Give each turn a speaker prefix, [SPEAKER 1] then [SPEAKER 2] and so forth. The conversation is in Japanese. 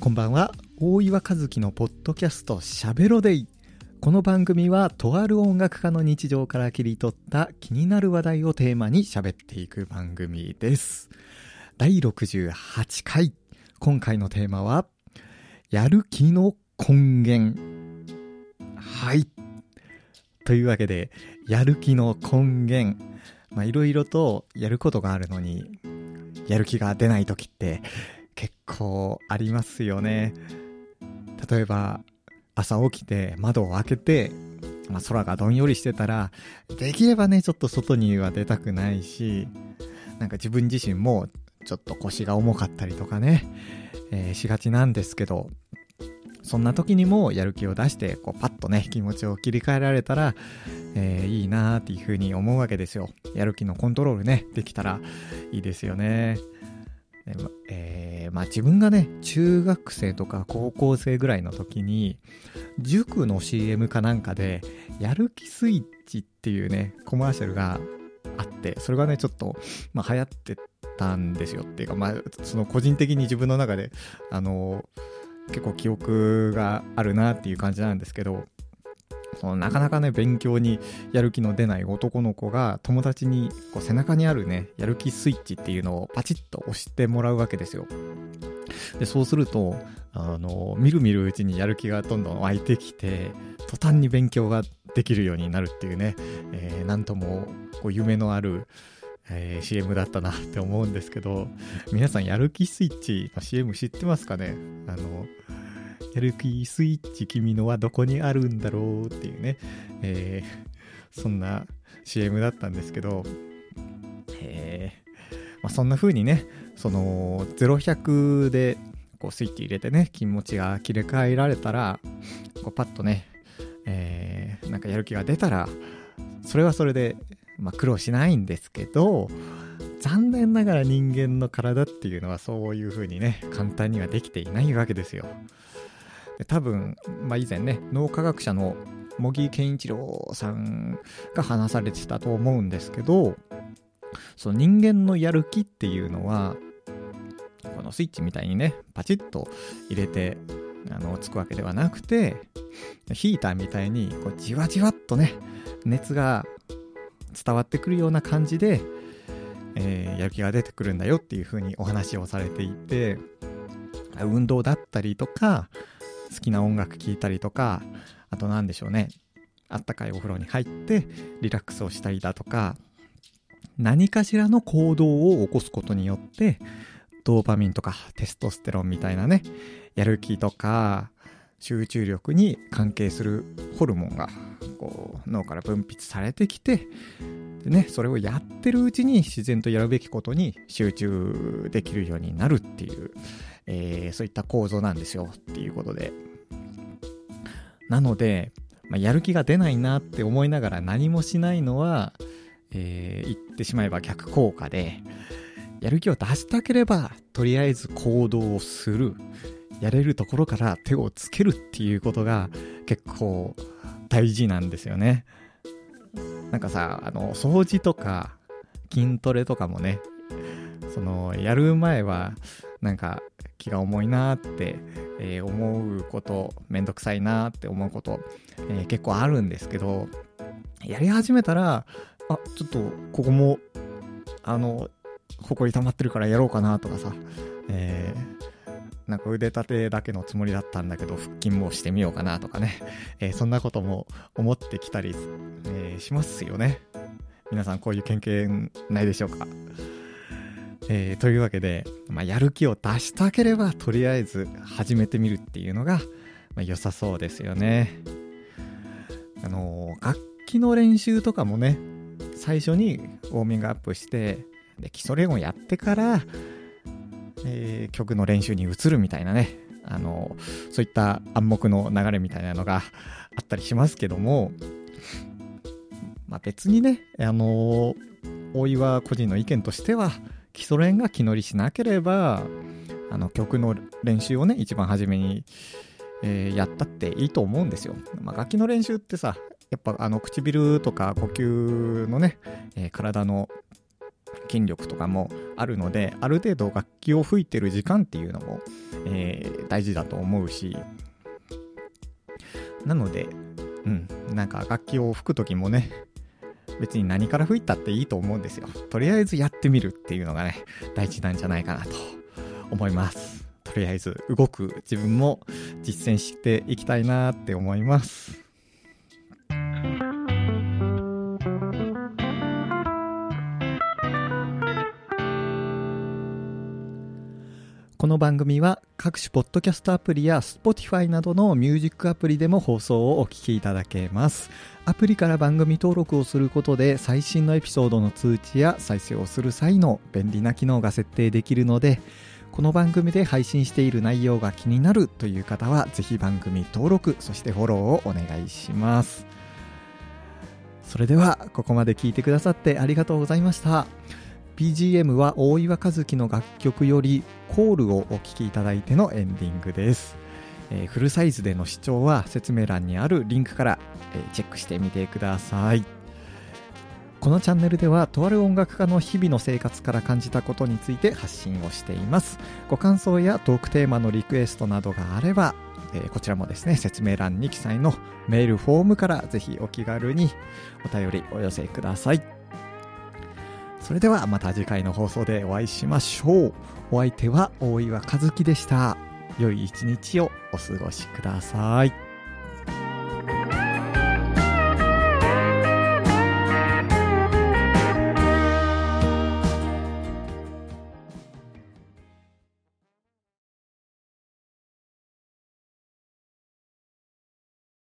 [SPEAKER 1] こんばんは。大岩和樹のポッドキャストしゃべろデイこの番組はとある音楽家の日常から切り取った気になる話題をテーマに喋っていく番組です。第68回。今回のテーマはやる気の根源。はい。というわけでやる気の根源。まあいろいろとやることがあるのにやる気が出ない時って結構ありますよね。例えば、朝起きて窓を開けて、まあ、空がどんよりしてたら、できればね、ちょっと外には出たくないし、なんか自分自身もちょっと腰が重かったりとかね、えー、しがちなんですけど、そんな時にもやる気を出して、こうパッとね、気持ちを切り替えられたら、えー、いいなーっていう風に思うわけですよ。やる気のコントロールね、できたらいいですよね。えー、まあ自分がね、中学生とか高校生ぐらいの時に、塾の CM かなんかで、やる気スイッチっていうね、コマーシャルがあって、それがね、ちょっと、まあ流行ってたんですよっていうか、まあ、その個人的に自分の中で、あの結構記憶があるなっていう感じなんですけど、そのなかなかね、勉強にやる気の出ない男の子が友達にこう背中にあるね、やる気スイッチっていうのをパチッと押してもらうわけですよ。で、そうすると、あの、みるみるうちにやる気がどんどん湧いてきて、途端に勉強ができるようになるっていうね、えー、なんともこう夢のある、えー、CM だったなって思うんですけど、皆さんやる気スイッチの CM 知ってますかね？あの、やる気スイッチ君のはどこにあるんだろうっていうね、えー、そんな CM だったんですけど、えー、まあ、そんな風にね、その0100でこうスイッチ入れてね、気持ちが切り替えられたら、こうパッとね、えー、なんかやる気が出たら、それはそれで、まあ、苦労しないんですけど、残念ながら人間の体っていうのはそういう風にね、簡単にはできていないわけですよ。多分、まあ、以前ね脳科学者の茂木健一郎さんが話されてたと思うんですけどその人間のやる気っていうのはこのスイッチみたいにねパチッと入れてあのつくわけではなくてヒーターみたいにこうじわじわっとね熱が伝わってくるような感じで、えー、やる気が出てくるんだよっていう風にお話をされていて運動だったりとか好きな音楽聴いたりとか、あと何でしょうね。あったかいお風呂に入ってリラックスをしたりだとか、何かしらの行動を起こすことによって、ドーパミンとかテストステロンみたいなね、やる気とか集中力に関係するホルモンがこう脳から分泌されてきて、でね、それをやってるうちに自然とやるべきことに集中できるようになるっていう、えー、そういった構造なんですよっていうことで。なので、まあ、やる気が出ないなって思いながら何もしないのは、えー、言ってしまえば逆効果で、やる気を出したければ、とりあえず行動をする。やれるところから手をつけるっていうことが結構大事なんですよね。なんかさ、あの、掃除とか筋トレとかもね、その、やる前は、なんか気が重いなって、えー、思うこと、めんどくさいなって思うこと、えー、結構あるんですけど、やり始めたら、あ、ちょっとここも、あの、埃溜まってるからやろうかなとかさ、えー、なんか腕立てだけのつもりだったんだけど、腹筋もしてみようかなとかね、えー、そんなことも思ってきたり、えー、しますよね。皆さんこういう経験ないでしょうかえー、というわけで、まあ、やる気を出したければ、とりあえず始めてみるっていうのが、まあ、良さそうですよね。あの、楽器の練習とかもね、最初にウォーミングアップして、で、基礎練をやってから、えー、曲の練習に移るみたいなね、あの、そういった暗黙の流れみたいなのがあったりしますけども、まあ、別にね、あの大岩個人の意見としては、基礎練が気乗りしなければ、あの曲の練習をね、一番初めに、えー、やったっていいと思うんですよ。まあ、楽器の練習ってさ、やっぱあの唇とか呼吸のね、えー、体の筋力とかもあるので、ある程度楽器を吹いてる時間っていうのも、えー、大事だと思うし、なので、うん、なんか楽器を吹く時もね、別に何から吹いたっていいと思うんですよ。とりあえずやってみるっていうのがね、大事なんじゃないかなと思います。とりあえず動く自分も実践していきたいなって思います。この番組は各種ポッドキャストアプリや Spotify などのミュージックアプリでも放送をお聞きいただけます。アプリから番組登録をすることで最新のエピソードの通知や再生をする際の便利な機能が設定できるので、この番組で配信している内容が気になるという方はぜひ番組登録、そしてフォローをお願いします。それではここまで聞いてくださってありがとうございました。BGM は大岩和樹の楽曲よりコールをお聴きいただいてのエンディングです、えー、フルサイズでの視聴は説明欄にあるリンクから、え、チェックしてみてください。このチャンネルではとある音楽家の日々の生活から感じたことについて発信をしています。ご感想やトークテーマのリクエストなどがあればえー、こちらもですね、説明欄に記載のメールフォームからぜひお気軽にお便りお寄せください。それではまた次回の放送でお会いしましょう。お相手は大岩和樹でした。良い一日をお過ごしください。